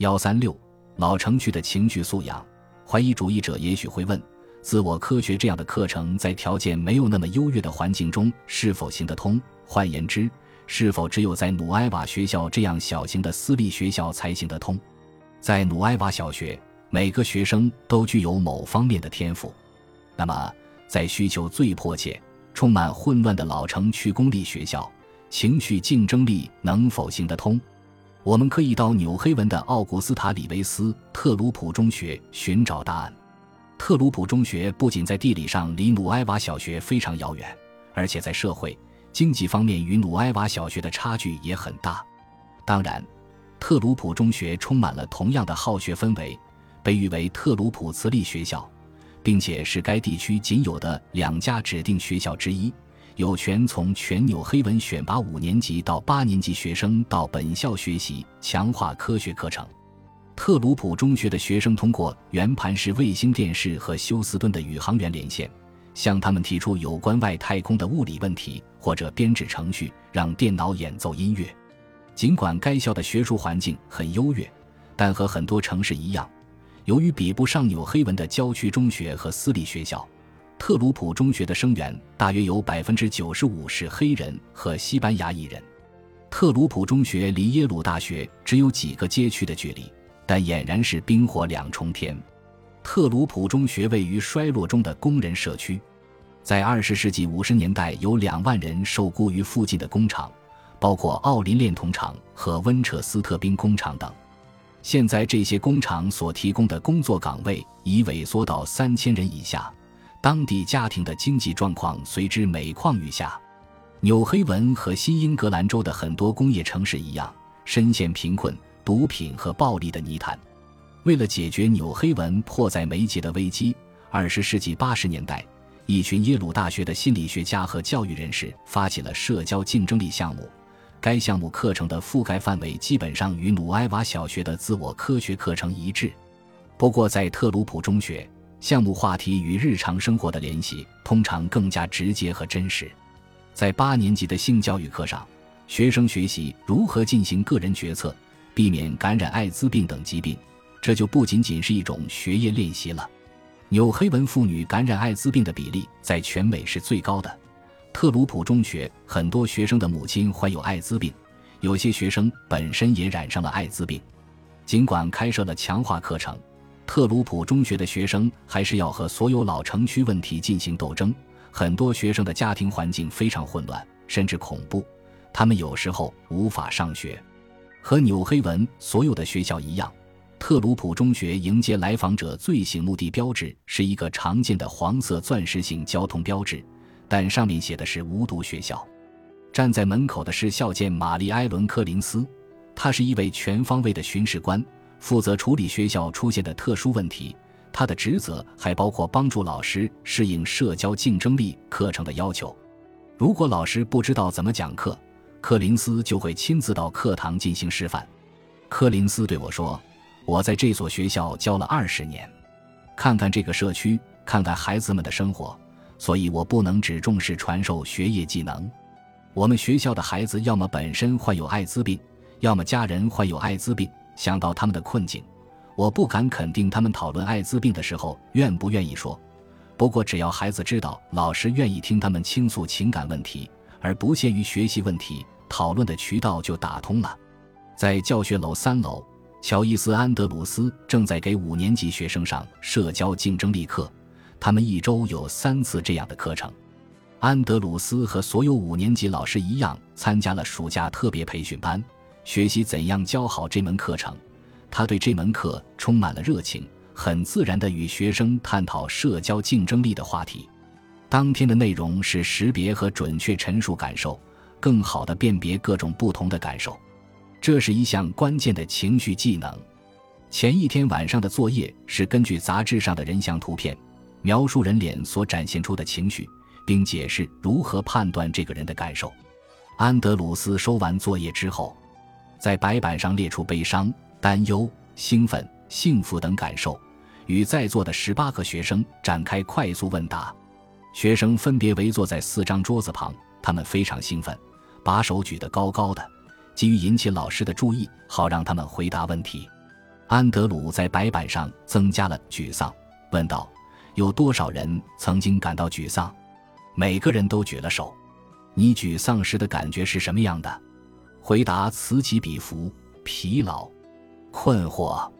幺三六老城区的情绪素养，怀疑主义者也许会问：自我科学这样的课程，在条件没有那么优越的环境中，是否行得通？换言之，是否只有在努埃瓦学校这样小型的私立学校才行得通？在努埃瓦小学，每个学生都具有某方面的天赋。那么，在需求最迫切、充满混乱的老城区公立学校，情绪竞争力能否行得通？我们可以到纽黑文的奥古斯塔里维斯特鲁普中学寻找答案。特鲁普中学不仅在地理上离努埃瓦小学非常遥远，而且在社会经济方面与努埃瓦小学的差距也很大。当然。特鲁普中学充满了同样的好学氛围，被誉为特鲁普私立学校，并且是该地区仅有的两家指定学校之一，有权从全纽黑文选拔五年级到八年级学生到本校学习强化科学课程。特鲁普中学的学生通过圆盘式卫星电视和休斯顿的宇航员连线，向他们提出有关外太空的物理问题，或者编制程序让电脑演奏音乐。尽管该校的学术环境很优越，但和很多城市一样，由于比不上纽黑文的郊区中学和私立学校，特鲁普中学的生源大约有百分之九十五是黑人和西班牙裔人。特鲁普中学离耶鲁大学只有几个街区的距离，但俨然是冰火两重天。特鲁普中学位于衰落中的工人社区，在二十世纪五十年代，有两万人受雇于附近的工厂。包括奥林炼铜厂和温彻斯特兵工厂等，现在这些工厂所提供的工作岗位已萎缩到三千人以下，当地家庭的经济状况随之每况愈下。纽黑文和新英格兰州的很多工业城市一样，深陷贫困、毒品和暴力的泥潭。为了解决纽黑文迫在眉睫的危机，二十世纪八十年代，一群耶鲁大学的心理学家和教育人士发起了社交竞争力项目。该项目课程的覆盖范围基本上与努埃瓦小学的自我科学课程一致，不过在特鲁普中学，项目话题与日常生活的联系通常更加直接和真实。在八年级的性教育课上，学生学习如何进行个人决策，避免感染艾滋病等疾病，这就不仅仅是一种学业练习了。纽黑文妇女感染艾滋病的比例在全美是最高的。特鲁普中学很多学生的母亲患有艾滋病，有些学生本身也染上了艾滋病。尽管开设了强化课程，特鲁普中学的学生还是要和所有老城区问题进行斗争。很多学生的家庭环境非常混乱，甚至恐怖，他们有时候无法上学。和纽黑文所有的学校一样，特鲁普中学迎接来访者最醒目的标志是一个常见的黄色钻石形交通标志。但上面写的是无毒学校。站在门口的是校监玛丽埃伦·柯林斯，他是一位全方位的巡视官，负责处理学校出现的特殊问题。他的职责还包括帮助老师适应社交竞争力课程的要求。如果老师不知道怎么讲课，柯林斯就会亲自到课堂进行示范。柯林斯对我说：“我在这所学校教了二十年，看看这个社区，看看孩子们的生活。”所以我不能只重视传授学业技能。我们学校的孩子要么本身患有艾滋病，要么家人患有艾滋病。想到他们的困境，我不敢肯定他们讨论艾滋病的时候愿不愿意说。不过只要孩子知道老师愿意听他们倾诉情感问题，而不限于学习问题，讨论的渠道就打通了。在教学楼三楼，乔伊斯·安德鲁斯正在给五年级学生上社交竞争力课。他们一周有三次这样的课程。安德鲁斯和所有五年级老师一样，参加了暑假特别培训班，学习怎样教好这门课程。他对这门课充满了热情，很自然地与学生探讨社交竞争力的话题。当天的内容是识别和准确陈述感受，更好地辨别各种不同的感受。这是一项关键的情绪技能。前一天晚上的作业是根据杂志上的人像图片。描述人脸所展现出的情绪，并解释如何判断这个人的感受。安德鲁斯收完作业之后，在白板上列出悲伤、担忧、兴奋、幸福等感受，与在座的十八个学生展开快速问答。学生分别围坐在四张桌子旁，他们非常兴奋，把手举得高高的，急于引起老师的注意，好让他们回答问题。安德鲁在白板上增加了“沮丧”，问道：“有多少人曾经感到沮丧？”每个人都举了手。你沮丧时的感觉是什么样的？回答此起彼伏：疲劳、困惑、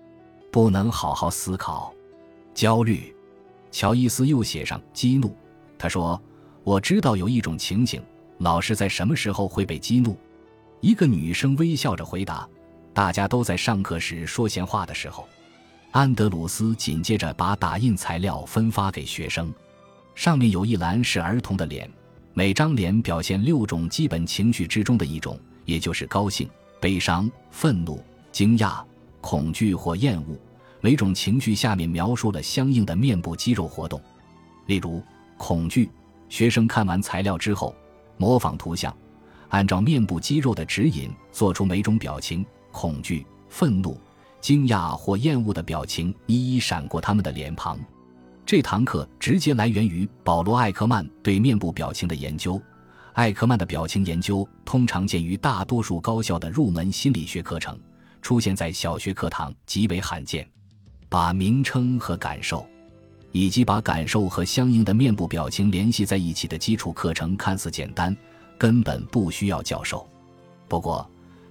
不能好好思考、焦虑。乔伊斯又写上激怒。他说：“我知道有一种情景，老师在什么时候会被激怒？”一个女生微笑着回答：“大家都在上课时说闲话的时候。”安德鲁斯紧接着把打印材料分发给学生，上面有一栏是儿童的脸，每张脸表现六种基本情绪之中的一种，也就是高兴、悲伤、愤怒、惊讶、恐惧或厌恶。每种情绪下面描述了相应的面部肌肉活动，例如恐惧。学生看完材料之后，模仿图像，按照面部肌肉的指引做出每种表情：恐惧、愤怒、惊讶或厌恶的表情一一闪过他们的脸庞。这堂课直接来源于保罗·艾克曼对面部表情的研究。艾克曼的表情研究通常见于大多数高校的入门心理学课程，出现在小学课堂极为罕见。把名称和感受，以及把感受和相应的面部表情联系在一起的基础课程看似简单，根本不需要教授。不过，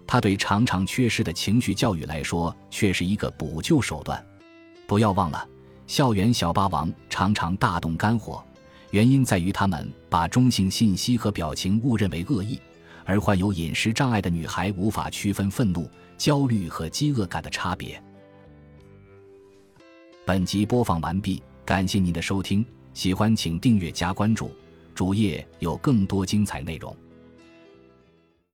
它对常常缺失的情绪教育来说却是一个补救手段。不要忘了，校园小霸王常常大动肝火，原因在于他们把中性信息和表情误认为恶意，而患有饮食障碍的女孩无法区分愤怒、焦虑和饥饿感的差别。本集播放完毕，感谢您的收听，喜欢请订阅加关注，主页有更多精彩内容。